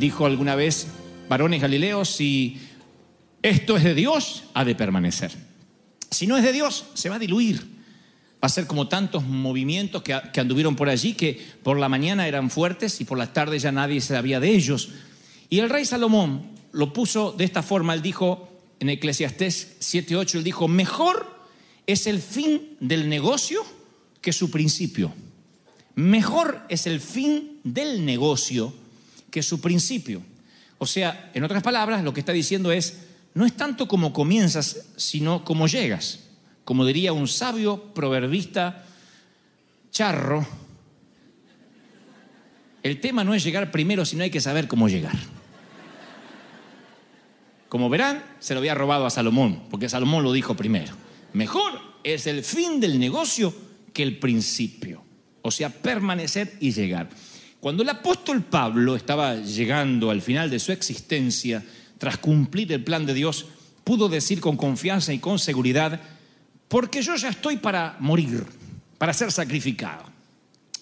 dijo alguna vez, varones galileos, si esto es de Dios, ha de permanecer. Si no es de Dios, se va a diluir. Va a ser como tantos movimientos que, que anduvieron por allí, que por la mañana eran fuertes y por la tarde ya nadie sabía de ellos. Y el rey Salomón lo puso de esta forma, él dijo en Eclesiastés 7.8, él dijo, mejor es el fin del negocio que su principio. Mejor es el fin del negocio que su principio. O sea, en otras palabras, lo que está diciendo es, no es tanto como comienzas, sino como llegas. Como diría un sabio proverbista charro, el tema no es llegar primero, sino hay que saber cómo llegar. Como verán, se lo había robado a Salomón, porque Salomón lo dijo primero. Mejor es el fin del negocio que el principio. O sea, permanecer y llegar. Cuando el apóstol Pablo estaba llegando al final de su existencia, tras cumplir el plan de Dios, pudo decir con confianza y con seguridad, porque yo ya estoy para morir, para ser sacrificado.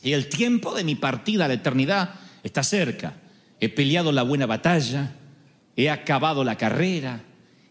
Y el tiempo de mi partida a la eternidad está cerca. He peleado la buena batalla, he acabado la carrera,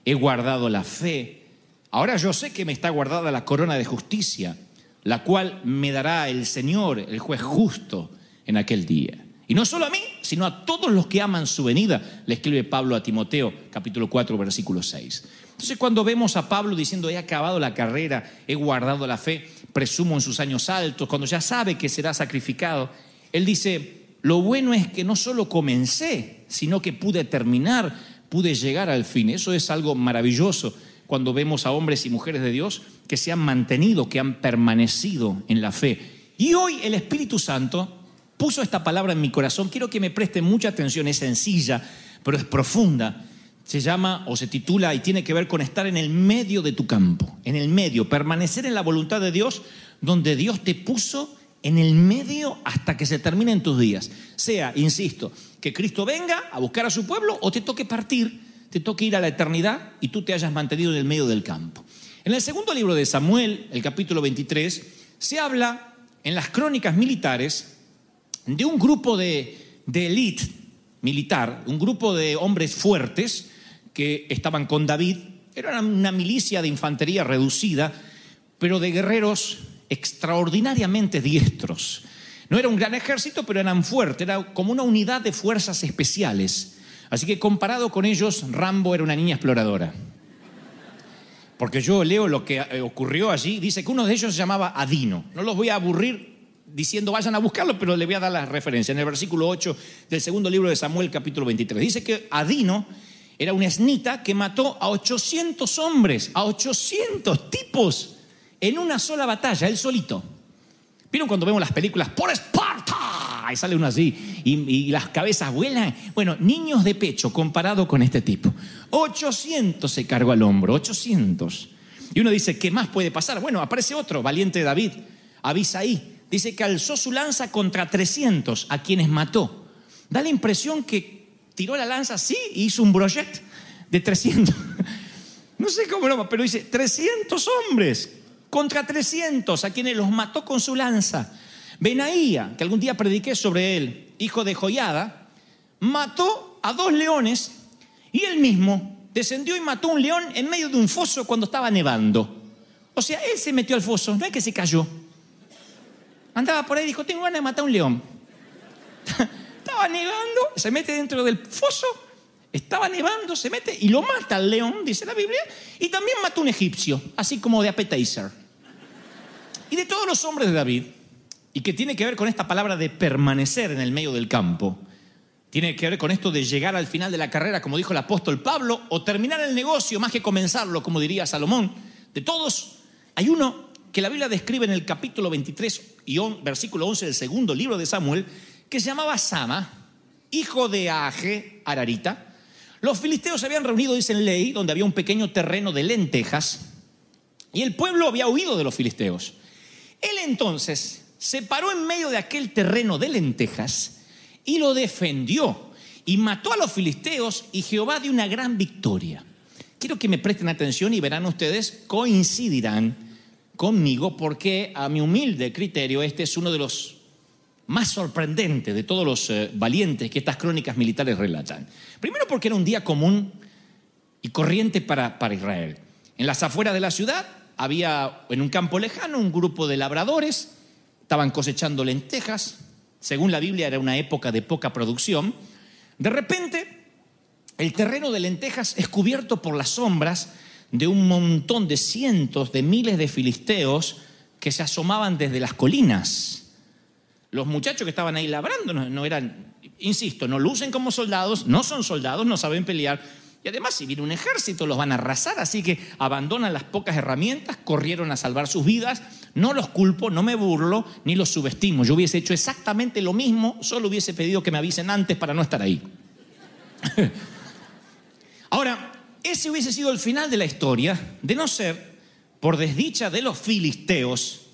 he guardado la fe. Ahora yo sé que me está guardada la corona de justicia, la cual me dará el Señor, el juez justo, en aquel día. Y no solo a mí, sino a todos los que aman su venida, le escribe Pablo a Timoteo, capítulo 4, versículo 6. Entonces cuando vemos a Pablo diciendo, he acabado la carrera, he guardado la fe, presumo en sus años altos, cuando ya sabe que será sacrificado, él dice, lo bueno es que no solo comencé, sino que pude terminar, pude llegar al fin. Eso es algo maravilloso cuando vemos a hombres y mujeres de Dios que se han mantenido, que han permanecido en la fe. Y hoy el Espíritu Santo puso esta palabra en mi corazón. Quiero que me presten mucha atención, es sencilla, pero es profunda. Se llama o se titula y tiene que ver con estar en el medio de tu campo, en el medio, permanecer en la voluntad de Dios, donde Dios te puso en el medio hasta que se terminen tus días. Sea, insisto, que Cristo venga a buscar a su pueblo o te toque partir, te toque ir a la eternidad y tú te hayas mantenido en el medio del campo. En el segundo libro de Samuel, el capítulo 23, se habla en las crónicas militares de un grupo de, de élite militar, un grupo de hombres fuertes que estaban con David. Era una milicia de infantería reducida, pero de guerreros extraordinariamente diestros. No era un gran ejército, pero eran fuertes, era como una unidad de fuerzas especiales. Así que comparado con ellos, Rambo era una niña exploradora. Porque yo leo lo que eh, ocurrió allí, dice que uno de ellos se llamaba Adino. No los voy a aburrir diciendo vayan a buscarlo, pero le voy a dar la referencia. En el versículo 8 del segundo libro de Samuel, capítulo 23, dice que Adino era un esnita que mató a 800 hombres, a 800 tipos en una sola batalla, él solito. ¿Vieron cuando vemos las películas por Esparta? Y sale uno así y, y, las cabezas vuelan. Bueno, niños de pecho comparado con este tipo. 800 se cargó al hombro, 800. Y uno dice, ¿qué más puede pasar? Bueno, aparece otro, valiente David, Abisaí. Dice que alzó su lanza contra 300 a quienes mató. Da la impresión que tiró la lanza así y hizo un brochet de 300. No sé cómo lo, pero dice 300 hombres contra 300 a quienes los mató con su lanza. Benaía, que algún día prediqué sobre él, hijo de Joyada, mató a dos leones y él mismo descendió y mató un león en medio de un foso cuando estaba nevando. O sea, él se metió al foso, no es que se cayó. Andaba por ahí y dijo, tengo ganas de matar un león. Estaba nevando, se mete dentro del foso, estaba nevando, se mete y lo mata al león, dice la Biblia, y también mató un egipcio, así como de appetizer. Y de todos los hombres de David, y que tiene que ver con esta palabra de permanecer en el medio del campo, tiene que ver con esto de llegar al final de la carrera, como dijo el apóstol Pablo, o terminar el negocio más que comenzarlo, como diría Salomón. De todos, hay uno que la Biblia describe en el capítulo 23 y versículo 11 del segundo libro de Samuel, que se llamaba Sama, hijo de Age, Ararita. Los filisteos se habían reunido, dice en ley, donde había un pequeño terreno de lentejas, y el pueblo había huido de los filisteos. Él entonces se paró en medio de aquel terreno de lentejas y lo defendió y mató a los filisteos y Jehová dio una gran victoria. Quiero que me presten atención y verán ustedes, coincidirán conmigo porque a mi humilde criterio este es uno de los más sorprendentes de todos los eh, valientes que estas crónicas militares relatan. Primero porque era un día común y corriente para, para Israel. En las afueras de la ciudad había en un campo lejano un grupo de labradores, estaban cosechando lentejas, según la Biblia era una época de poca producción. De repente, el terreno de lentejas es cubierto por las sombras de un montón de cientos de miles de filisteos que se asomaban desde las colinas. Los muchachos que estaban ahí labrando no, eran, insisto, no lucen como soldados, no son soldados, no saben pelear. Y además, si viene un ejército, los van a arrasar, así que abandonan las pocas herramientas, corrieron a salvar sus vidas. No los culpo, no me burlo, ni los subestimo. Yo hubiese hecho exactamente lo mismo, solo hubiese pedido que me avisen antes para no estar ahí. Ahora, ese hubiese sido el final de la historia, de no ser por desdicha de los filisteos,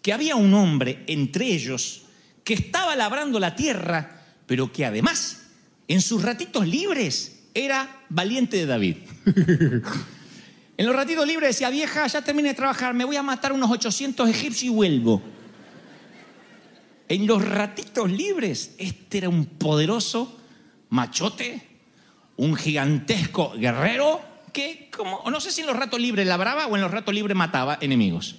que había un hombre entre ellos que estaba labrando la tierra, pero que además, en sus ratitos libres, era valiente de David. en los ratitos libres decía, vieja, ya terminé de trabajar, me voy a matar unos 800 egipcios y vuelvo. En los ratitos libres, este era un poderoso machote, un gigantesco guerrero que, como, no sé si en los ratos libres labraba o en los ratos libres mataba enemigos.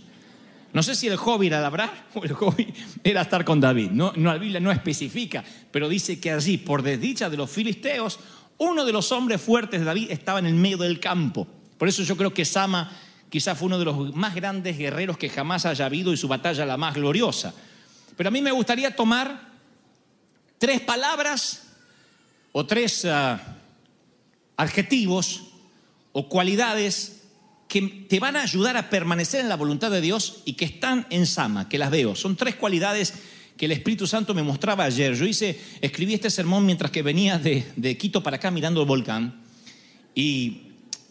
No sé si el hobby era labrar o el hobby era estar con David. No, no, la Biblia no especifica, pero dice que allí, por desdicha de los filisteos, uno de los hombres fuertes de David estaba en el medio del campo. Por eso yo creo que Sama quizás fue uno de los más grandes guerreros que jamás haya habido y su batalla la más gloriosa. Pero a mí me gustaría tomar tres palabras o tres uh, adjetivos o cualidades que te van a ayudar a permanecer en la voluntad de Dios y que están en Sama, que las veo. Son tres cualidades que el Espíritu Santo me mostraba ayer. Yo hice, escribí este sermón mientras que venía de, de Quito para acá mirando el volcán. Y,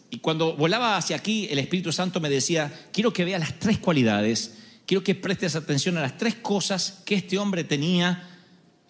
y, cuando volaba hacia aquí, el Espíritu Santo me decía, quiero que veas las tres cualidades, quiero que prestes atención a las tres cosas que este hombre tenía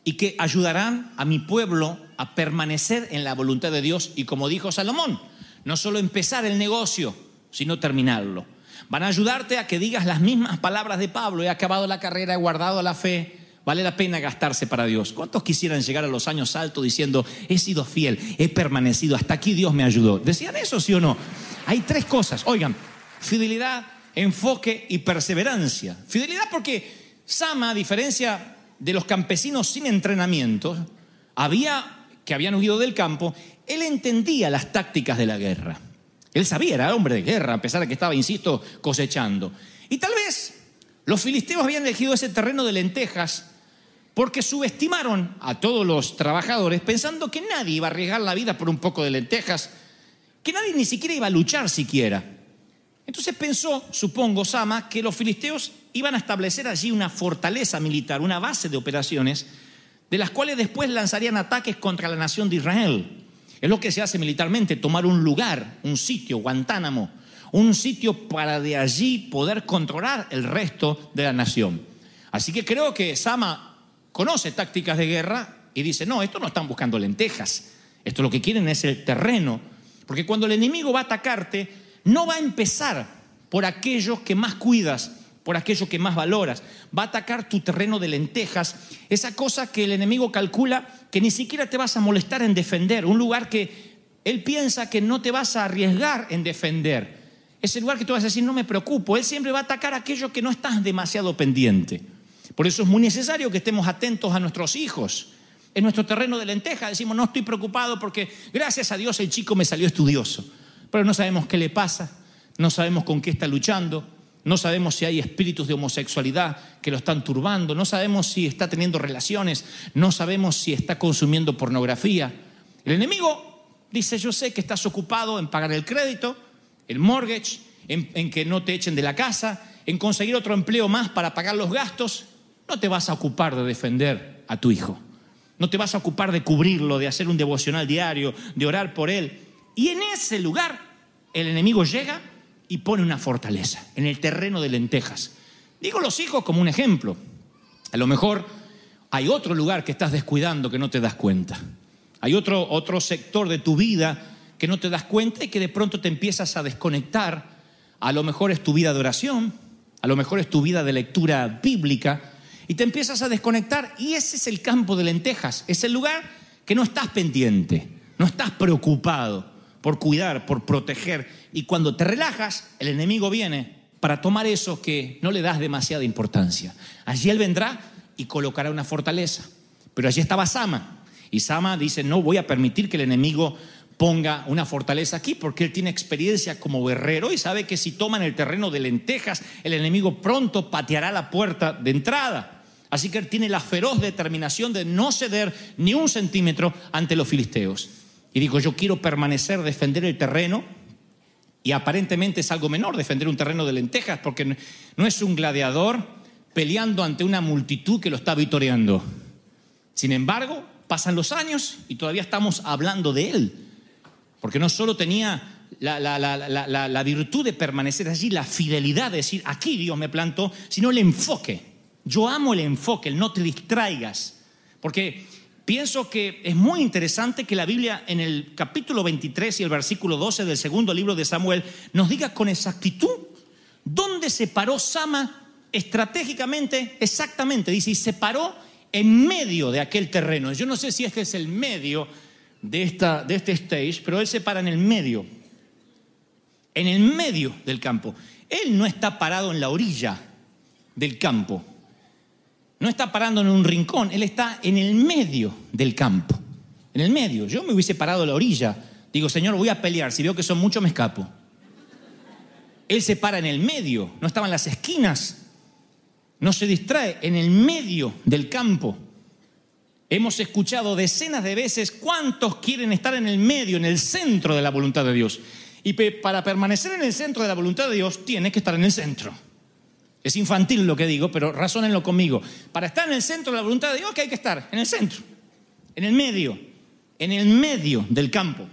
y que ayudarán a mi pueblo a permanecer en la voluntad de Dios. Y como dijo Salomón, no solo empezar el negocio, sino terminarlo. Van a ayudarte a que digas las mismas palabras de Pablo, he acabado la carrera, he guardado la fe, vale la pena gastarse para Dios. ¿Cuántos quisieran llegar a los años altos diciendo, he sido fiel, he permanecido, hasta aquí Dios me ayudó? ¿Decían eso, sí o no? Hay tres cosas, oigan, fidelidad, enfoque y perseverancia. Fidelidad porque Sama, a diferencia de los campesinos sin entrenamiento, había, que habían huido del campo, él entendía las tácticas de la guerra. Él sabía, era hombre de guerra, a pesar de que estaba, insisto, cosechando. Y tal vez los filisteos habían elegido ese terreno de lentejas porque subestimaron a todos los trabajadores pensando que nadie iba a arriesgar la vida por un poco de lentejas, que nadie ni siquiera iba a luchar siquiera. Entonces pensó, supongo, Sama, que los filisteos iban a establecer allí una fortaleza militar, una base de operaciones, de las cuales después lanzarían ataques contra la nación de Israel. Es lo que se hace militarmente, tomar un lugar, un sitio, Guantánamo, un sitio para de allí poder controlar el resto de la nación. Así que creo que Sama conoce tácticas de guerra y dice, no, esto no están buscando lentejas, esto lo que quieren es el terreno, porque cuando el enemigo va a atacarte, no va a empezar por aquellos que más cuidas, por aquello que más valoras. Va a atacar tu terreno de lentejas, esa cosa que el enemigo calcula que ni siquiera te vas a molestar en defender, un lugar que Él piensa que no te vas a arriesgar en defender. Ese lugar que tú vas a decir, no me preocupo. Él siempre va a atacar aquello que no estás demasiado pendiente. Por eso es muy necesario que estemos atentos a nuestros hijos. En nuestro terreno de lenteja decimos, no estoy preocupado porque gracias a Dios el chico me salió estudioso. Pero no sabemos qué le pasa, no sabemos con qué está luchando, no sabemos si hay espíritus de homosexualidad que lo están turbando, no sabemos si está teniendo relaciones, no sabemos si está consumiendo pornografía. El enemigo dice, yo sé que estás ocupado en pagar el crédito, el mortgage, en, en que no te echen de la casa, en conseguir otro empleo más para pagar los gastos. No te vas a ocupar de defender a tu hijo. No te vas a ocupar de cubrirlo, de hacer un devocional diario, de orar por él. Y en ese lugar el enemigo llega y pone una fortaleza en el terreno de lentejas. Digo los hijos como un ejemplo. A lo mejor hay otro lugar que estás descuidando que no te das cuenta. Hay otro, otro sector de tu vida que no te das cuenta y que de pronto te empiezas a desconectar. A lo mejor es tu vida de oración, a lo mejor es tu vida de lectura bíblica, y te empiezas a desconectar y ese es el campo de lentejas, es el lugar que no estás pendiente, no estás preocupado por cuidar, por proteger. Y cuando te relajas, el enemigo viene para tomar eso que no le das demasiada importancia. Allí él vendrá y colocará una fortaleza. Pero allí estaba Sama. Y Sama dice, no voy a permitir que el enemigo ponga una fortaleza aquí porque él tiene experiencia como guerrero y sabe que si toman el terreno de lentejas, el enemigo pronto pateará la puerta de entrada. Así que él tiene la feroz determinación de no ceder ni un centímetro ante los filisteos. Y digo, yo quiero permanecer, defender el terreno. Y aparentemente es algo menor defender un terreno de lentejas, porque no es un gladiador peleando ante una multitud que lo está vitoreando. Sin embargo, pasan los años y todavía estamos hablando de él. Porque no solo tenía la, la, la, la, virtud de permanecer allí, la fidelidad de decir, aquí Dios me plantó, sino el enfoque. Yo amo el enfoque, el no te distraigas. Porque pienso que es muy interesante que la Biblia en el capítulo 23 y el versículo 12 del segundo libro de Samuel nos diga con exactitud dónde se paró Sama estratégicamente, exactamente, dice, y se paró en medio de aquel terreno. Yo no sé si este es el medio de, esta, de este stage, pero él se para en el medio, en el medio del campo. Él no está parado en la orilla del campo no está parando en un rincón, él está en el medio del campo. En el medio. Yo me hubiese parado a la orilla. Digo, Señor, voy a pelear. Si veo que son muchos, me escapo. Él se para en el medio, no estaba en las esquinas. No se distrae, en el medio del campo. Hemos escuchado decenas de veces cuántos quieren estar en el medio, en el centro de la voluntad de Dios. Y para permanecer en el centro de la voluntad de Dios, tiene que estar en el centro. Es infantil lo que digo, pero razónenlo conmigo. Para estar en el centro de la voluntad de Dios, que hay que estar? En el centro, en el medio, en el medio del campo.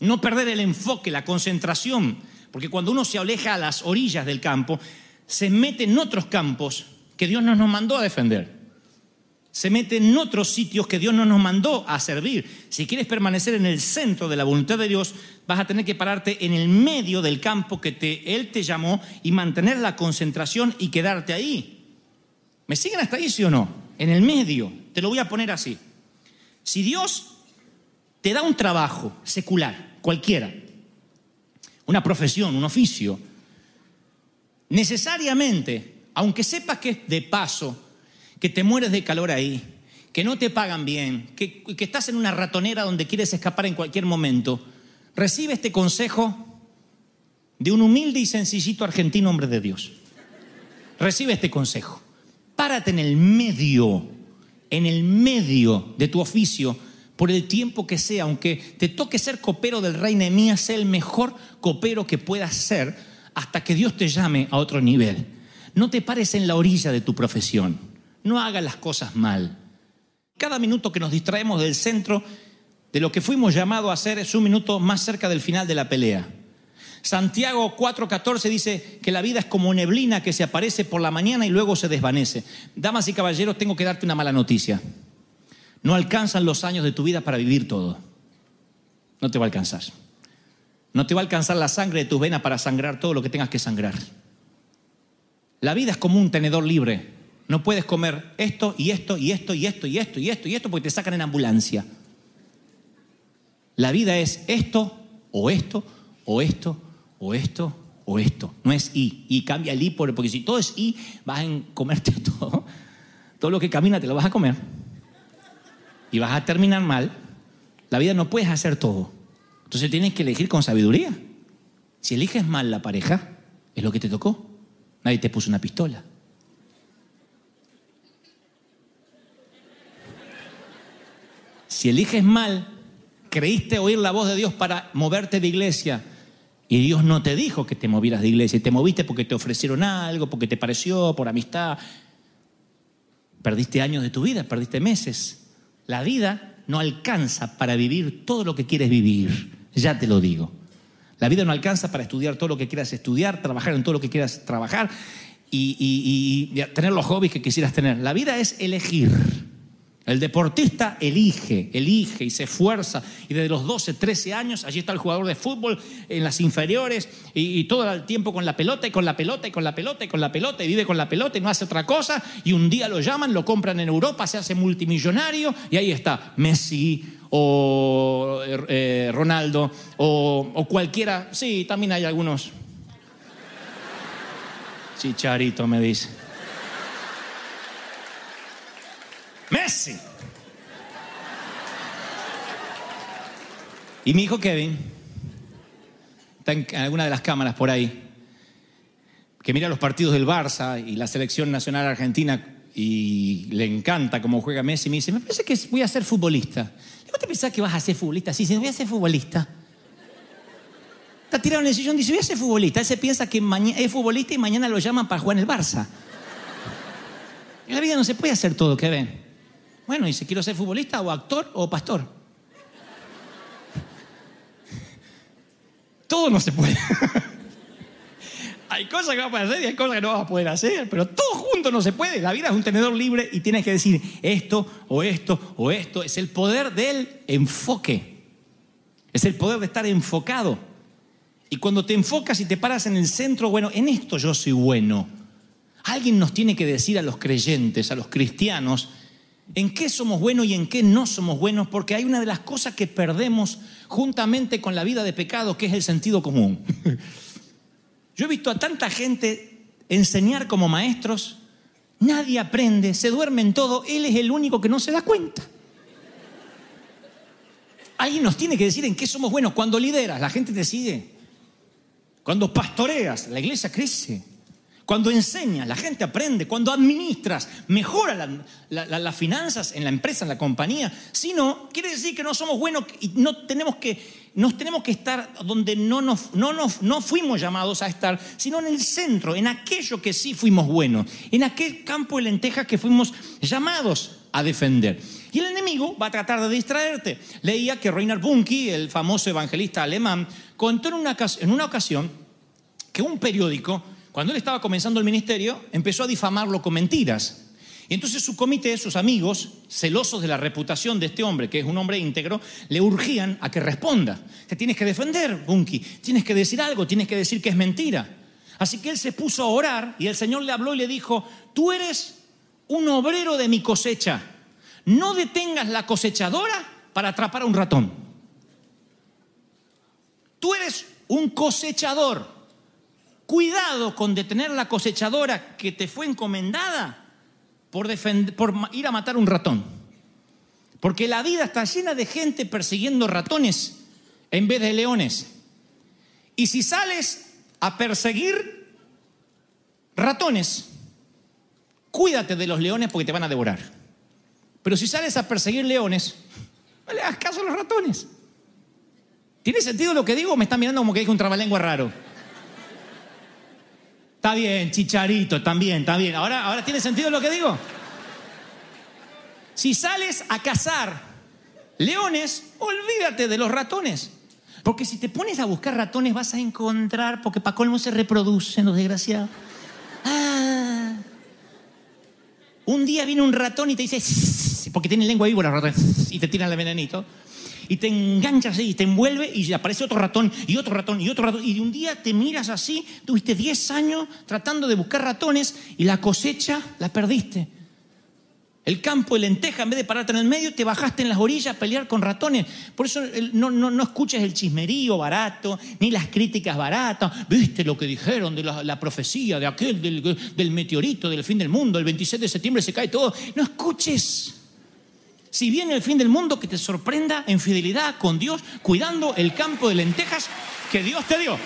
No perder el enfoque, la concentración, porque cuando uno se aleja a las orillas del campo, se mete en otros campos que Dios no nos mandó a defender se mete en otros sitios que Dios no nos mandó a servir. Si quieres permanecer en el centro de la voluntad de Dios, vas a tener que pararte en el medio del campo que te, Él te llamó y mantener la concentración y quedarte ahí. ¿Me siguen hasta ahí, sí o no? En el medio. Te lo voy a poner así. Si Dios te da un trabajo secular, cualquiera, una profesión, un oficio, necesariamente, aunque sepas que es de paso, que te mueres de calor ahí, que no te pagan bien, que, que estás en una ratonera donde quieres escapar en cualquier momento, recibe este consejo de un humilde y sencillito argentino hombre de Dios. Recibe este consejo. Párate en el medio, en el medio de tu oficio, por el tiempo que sea, aunque te toque ser copero del rey Nehemías, sé el mejor copero que puedas ser hasta que Dios te llame a otro nivel. No te pares en la orilla de tu profesión. No haga las cosas mal. Cada minuto que nos distraemos del centro de lo que fuimos llamados a hacer es un minuto más cerca del final de la pelea. Santiago 4:14 dice que la vida es como neblina que se aparece por la mañana y luego se desvanece. Damas y caballeros, tengo que darte una mala noticia. No alcanzan los años de tu vida para vivir todo. No te va a alcanzar. No te va a alcanzar la sangre de tus venas para sangrar todo lo que tengas que sangrar. La vida es como un tenedor libre no puedes comer esto y esto y esto y esto y esto y esto y esto porque te sacan en ambulancia. La vida es esto, o esto, o esto, o esto, o esto. No es y. Y cambia el y por, porque si todo es y, vas a comerte todo. Todo lo que camina te lo vas a comer. Y vas a terminar mal. La vida no puedes hacer todo. Entonces tienes que elegir con sabiduría. Si eliges mal la pareja, es lo que te tocó. Nadie te puso una pistola. Si eliges mal, creíste oír la voz de Dios para moverte de iglesia y Dios no te dijo que te movieras de iglesia y te moviste porque te ofrecieron algo, porque te pareció, por amistad. Perdiste años de tu vida, perdiste meses. La vida no alcanza para vivir todo lo que quieres vivir, ya te lo digo. La vida no alcanza para estudiar todo lo que quieras estudiar, trabajar en todo lo que quieras trabajar y, tener los hobbies que quisieras tener. La vida es elegir. El deportista elige, elige y se esfuerza. Y desde los 12, 13 años, allí está el jugador de fútbol en las inferiores y, todo el tiempo con la pelota y con la pelota y con la pelota y con la pelota y vive con la pelota y no hace otra cosa. Y un día lo llaman, lo compran en Europa, se hace multimillonario y ahí está Messi o eh, Ronaldo o, o cualquiera. Sí, también hay algunos. Chicharito me dice. Messi. Y mi hijo Kevin está en alguna de las cámaras por ahí, que mira los partidos del Barça y la selección nacional argentina y le encanta cómo juega Messi. Me dice, me parece que voy a ser futbolista. Digo, ¿te pensás que vas a ser futbolista? Sí, sí, voy a ser futbolista. Está tirado en el sillón dice, voy a ser futbolista. Él se piensa que es futbolista y mañana lo llaman para jugar en el Barça. En la vida no se puede hacer todo, Kevin. Bueno, dice, quiero ser futbolista o actor o pastor. Todo no se puede. hay cosas que vas a poder hacer y hay cosas que no vas a poder hacer, pero todo junto no se puede. La vida es un tenedor libre y tienes que decir esto o esto o esto. Es el poder del enfoque. Es el poder de estar enfocado. Y cuando te enfocas y te paras en el centro, bueno, en esto yo soy bueno. Alguien nos tiene que decir a los creyentes, a los cristianos, en qué somos buenos y en qué no somos buenos, porque hay una de las cosas que perdemos juntamente con la vida de pecado, que es el sentido común. Yo he visto a tanta gente enseñar como maestros, nadie aprende, se duerme en todo, él es el único que no se da cuenta. Alguien nos tiene que decir en qué somos buenos. Cuando lideras, la gente te sigue. Cuando pastoreas, la iglesia crece. Cuando enseñas, la gente aprende. Cuando administras, mejora la- la- la- las finanzas en la empresa, en la compañía. Si no, quiere decir que no somos buenos y no tenemos que, nos tenemos que estar donde no, nos, no, nos, no fuimos llamados a estar, sino en el centro, en aquello que sí fuimos buenos, en aquel campo de lentejas que fuimos llamados a defender. Y el enemigo va a tratar de distraerte. Leía que Reinhard Bunke, el famoso evangelista alemán, contó en una, en una ocasión que un periódico, cuando él estaba comenzando el ministerio, empezó a difamarlo con mentiras. Y entonces su comité, sus amigos, celosos de la reputación de este hombre, que es un hombre íntegro, le urgían a que responda. Te tienes que defender, Bunky, tienes que decir algo, tienes que decir que es mentira. Así que él se puso a orar y el Señor le habló y le dijo, tú eres un obrero de mi cosecha, no detengas la cosechadora para atrapar a un ratón. Tú eres un cosechador. Cuidado con detener la cosechadora que te fue encomendada por, defend- por ir a matar un ratón. Porque la vida está llena de gente persiguiendo ratones en vez de leones. Y si sales a perseguir ratones, cuídate de los leones porque te van a devorar. Pero si sales a perseguir leones, no le hagas caso a los ratones. ¿Tiene sentido lo que digo me están mirando como que dije un trabalengua raro? Está bien, chicharito, también, está bien. Ahora, ahora tiene sentido lo que digo. Si sales a cazar leones, olvídate de los ratones. Porque si te pones a buscar ratones vas a encontrar, porque para colmo se reproducen los desgraciados. Ah. Un día viene un ratón y te dice, porque tiene lengua víbora, ratón, "Sss", y te tiran el venenito. Y te enganchas así, y te envuelve y aparece otro ratón y otro ratón y otro ratón. Y de un día te miras así, tuviste 10 años tratando de buscar ratones y la cosecha la perdiste. El campo de lenteja, en vez de pararte en el medio, te bajaste en las orillas a pelear con ratones. Por eso el- no, no, no escuches el chismerío barato, ni las críticas baratas. ¿Viste lo que dijeron de la, la profecía de aquel, del, del meteorito, del fin del mundo? El 26 de septiembre se cae todo. No escuches. Si viene el fin del mundo, que te sorprenda en fidelidad con Dios, cuidando el campo de lentejas que Dios te dio.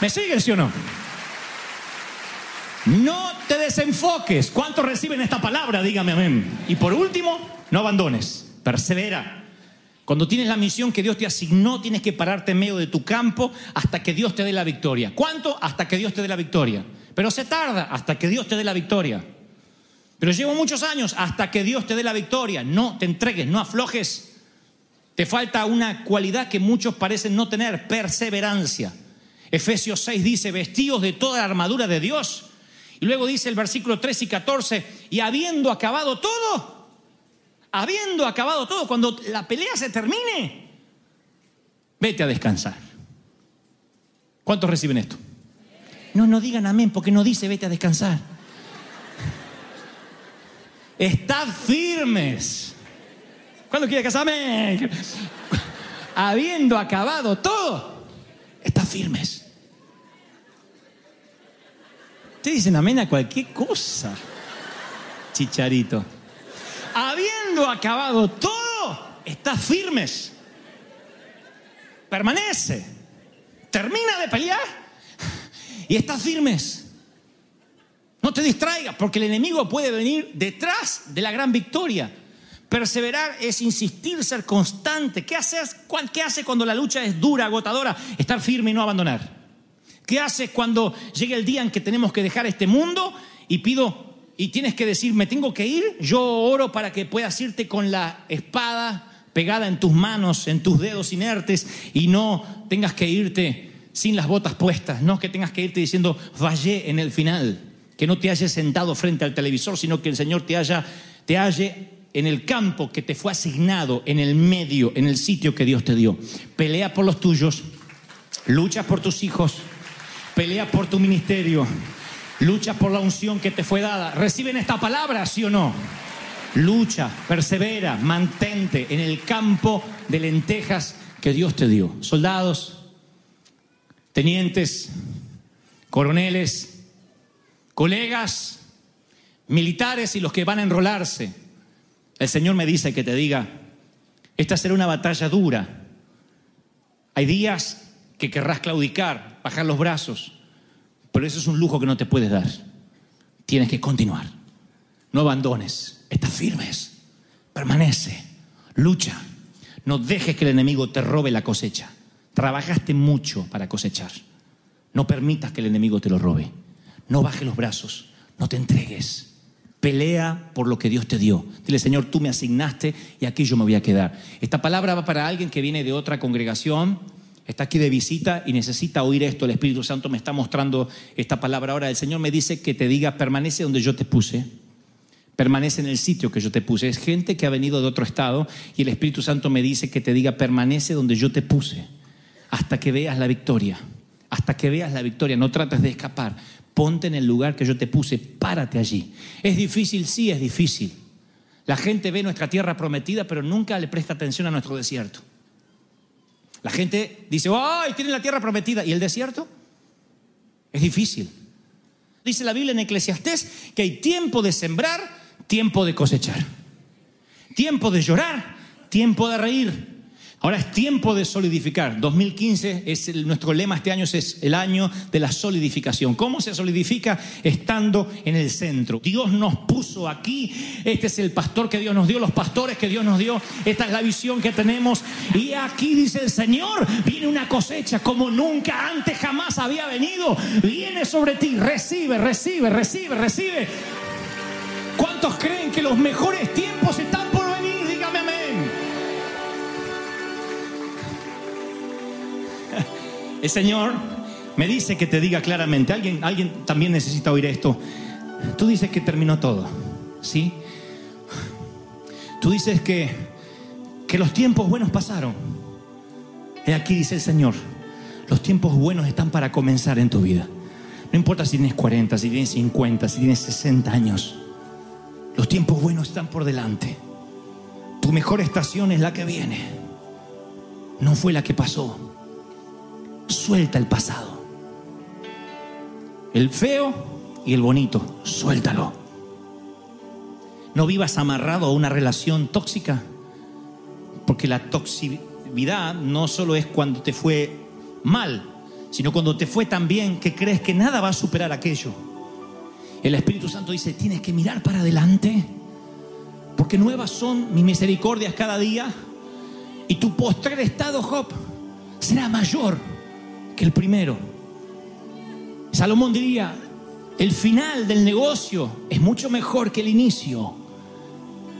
¿Me sigues, sí o no? No te desenfoques. ¿Cuántos reciben esta palabra? Dígame amén. Y por último, no abandones. Persevera. Cuando tienes la misión que Dios te asignó, tienes que pararte en medio de tu campo hasta que Dios te dé la victoria. ¿Cuánto? Hasta que Dios te dé la victoria. Pero se tarda hasta que Dios te dé la victoria. Pero llevo muchos años hasta que Dios te dé la victoria. No te entregues, no aflojes. Te falta una cualidad que muchos parecen no tener, perseverancia. Efesios 6 dice, vestidos de toda la armadura de Dios. Y luego dice el versículo 3 y 14, y habiendo acabado todo, habiendo acabado todo, cuando la pelea se termine, vete a descansar. ¿Cuántos reciben esto? No, no digan amén, porque no dice vete a descansar. Estad firmes. ¿Cuándo quiere casarme? Habiendo acabado todo, estad firmes. Ustedes dicen amén a cualquier cosa, chicharito. Habiendo acabado todo, estad firmes. Permanece. Termina de pelear y estás firmes. No te distraigas porque el enemigo puede venir detrás de la gran victoria. Perseverar es insistir, ser constante. ¿Qué haces? cuan- ¿Qué hace cuando la lucha es dura, agotadora? Estar firme y no abandonar. ¿Qué haces cuando llega el día en que tenemos que dejar este mundo y pido y tienes que decir, me tengo que ir? Yo oro para que puedas irte con la espada pegada en tus manos, en tus dedos inertes y no tengas que irte sin las botas puestas, no que tengas que irte diciendo, vallé en el final, que no te hayas sentado frente al televisor, sino que el Señor te haya te halle en el campo que te fue asignado, en el medio, en el sitio que Dios te dio. Pelea por los tuyos, lucha por tus hijos, pelea por tu ministerio, lucha por la unción que te fue dada. ¿Reciben esta palabra, sí o no? Lucha, persevera, mantente en el campo de lentejas que Dios te dio. Soldados, tenientes, coroneles, colegas, militares y los que van a enrolarse. El Señor me dice que te diga, esta será una batalla dura. Hay días que querrás claudicar, bajar los brazos, pero eso es un lujo que no te puedes dar. Tienes que continuar. No abandones, estás firmes, permanece, lucha. No dejes que el enemigo te robe la cosecha. Trabajaste mucho para cosechar. No permitas que el enemigo te lo robe. No bajes los brazos, no te entregues. Pelea por lo que Dios te dio. Dile, Señor, tú me asignaste y aquí yo me voy a quedar. Esta palabra va para alguien que viene de otra congregación, está aquí de visita y necesita oír esto. El Espíritu Santo me está mostrando esta palabra ahora. El Señor me dice que te diga, permanece donde yo te puse. Permanece en el sitio que yo te puse. Es gente que ha venido de otro estado y el Espíritu Santo me dice que te diga, permanece donde yo te puse. Hasta que veas la victoria. Hasta que veas la victoria. No trates de escapar. Ponte en el lugar que yo te puse. Párate allí. ¿Es difícil? Sí, es difícil. La gente ve nuestra tierra prometida, pero nunca le presta atención a nuestro desierto. La gente dice, ¡ay, tienen la tierra prometida! ¿Y el desierto? Es difícil. Dice la Biblia en Eclesiastés que hay tiempo de sembrar, tiempo de cosechar. Tiempo de llorar, tiempo de reír. Ahora es tiempo de solidificar. 2015 es nuestro lema este año es el año de la solidificación. ¿Cómo se solidifica? Estando en el centro. Dios nos puso aquí. Este es el pastor que Dios nos dio, los pastores que Dios nos dio. Esta es la visión que tenemos. Y aquí dice el Señor, viene una cosecha como nunca antes jamás había venido. Viene sobre ti. Recibe, recibe, recibe, recibe. ¿Cuántos creen que los mejores tiempos están El Señor me dice que te diga claramente, alguien, alguien también necesita oír esto. Tú dices que terminó todo, ¿sí? Tú dices que, que los tiempos buenos pasaron. Y aquí dice el Señor, los tiempos buenos están para comenzar en tu vida. No importa si tienes 40, si tienes 50, si tienes 60 años. Los tiempos buenos están por delante. Tu mejor estación es la que viene. No fue la que pasó. Suelta el pasado. El feo y el bonito, suéltalo. No vivas amarrado a una relación tóxica, porque la toxicidad no solo es cuando te fue mal, sino cuando te fue tan bien que crees que nada va a superar aquello. El Espíritu Santo dice, tienes que mirar para adelante, porque nuevas son mis misericordias cada día, y tu postrer estado, Job, será mayor que el primero. Salomón diría, el final del negocio es mucho mejor que el inicio.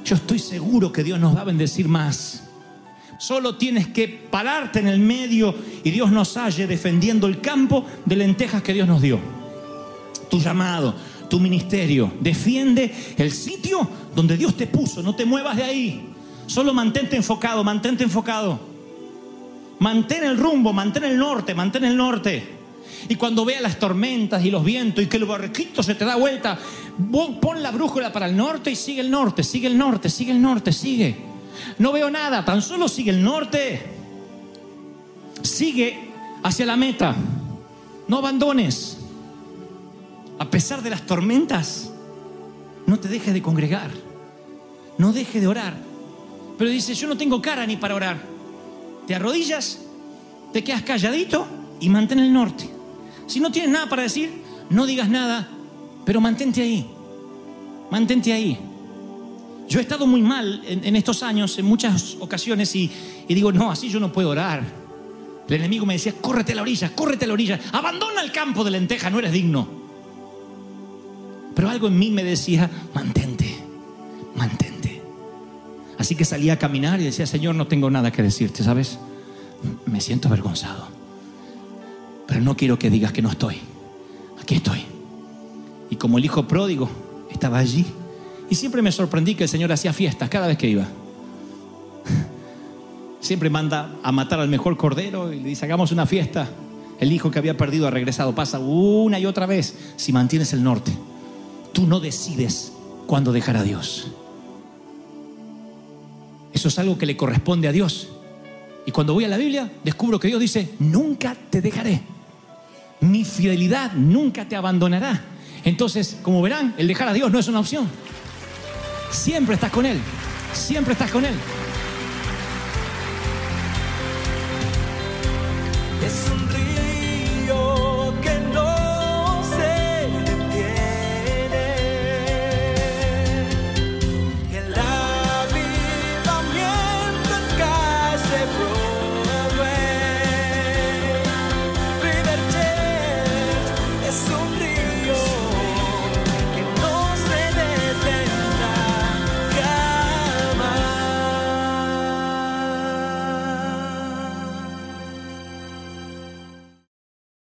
Yo estoy seguro que Dios nos va a bendecir más. Solo tienes que pararte en el medio y Dios nos halle defendiendo el campo de lentejas que Dios nos dio. Tu llamado, tu ministerio. Defiende el sitio donde Dios te puso. No te muevas de ahí. Solo mantente enfocado, mantente enfocado. Mantén el rumbo, mantén el norte, mantén el norte. Y cuando veas las tormentas y los vientos y que el barquito se te da vuelta, pon la brújula para el norte y sigue el norte, sigue el norte, sigue el norte, sigue. No veo nada, tan solo sigue el norte. Sigue hacia la meta. No abandones. A pesar de las tormentas, no te dejes de congregar. No dejes de orar. Pero dice, yo no tengo cara ni para orar. Te arrodillas, te quedas calladito y mantén el norte. Si no tienes nada para decir, no digas nada, pero mantente ahí. Mantente ahí. Yo he estado muy mal en, estos años, en muchas ocasiones, y, y digo, no, así yo no puedo orar. El enemigo me decía, córrete a la orilla, córrete a la orilla, abandona el campo de lenteja, no eres digno. Pero algo en mí me decía, mantente. Así que salía a caminar y decía, Señor, no tengo nada que decirte, ¿sabes? Me siento avergonzado. Pero no quiero que digas que no estoy. Aquí estoy. Y como el hijo pródigo estaba allí. Y siempre me sorprendí que el Señor hacía fiestas cada vez que iba. Siempre manda a matar al mejor cordero y le dice, hagamos una fiesta. El hijo que había perdido ha regresado. Pasa una y otra vez si mantienes el norte. Tú no decides cuándo dejar a Dios. Eso es algo que le corresponde a Dios. Y cuando voy a la Biblia, descubro que Dios dice, nunca te dejaré mi fidelidad nunca te abandonará. Entonces, como verán, el dejar a Dios no es una opción. Siempre estás con Él, siempre estás con Él.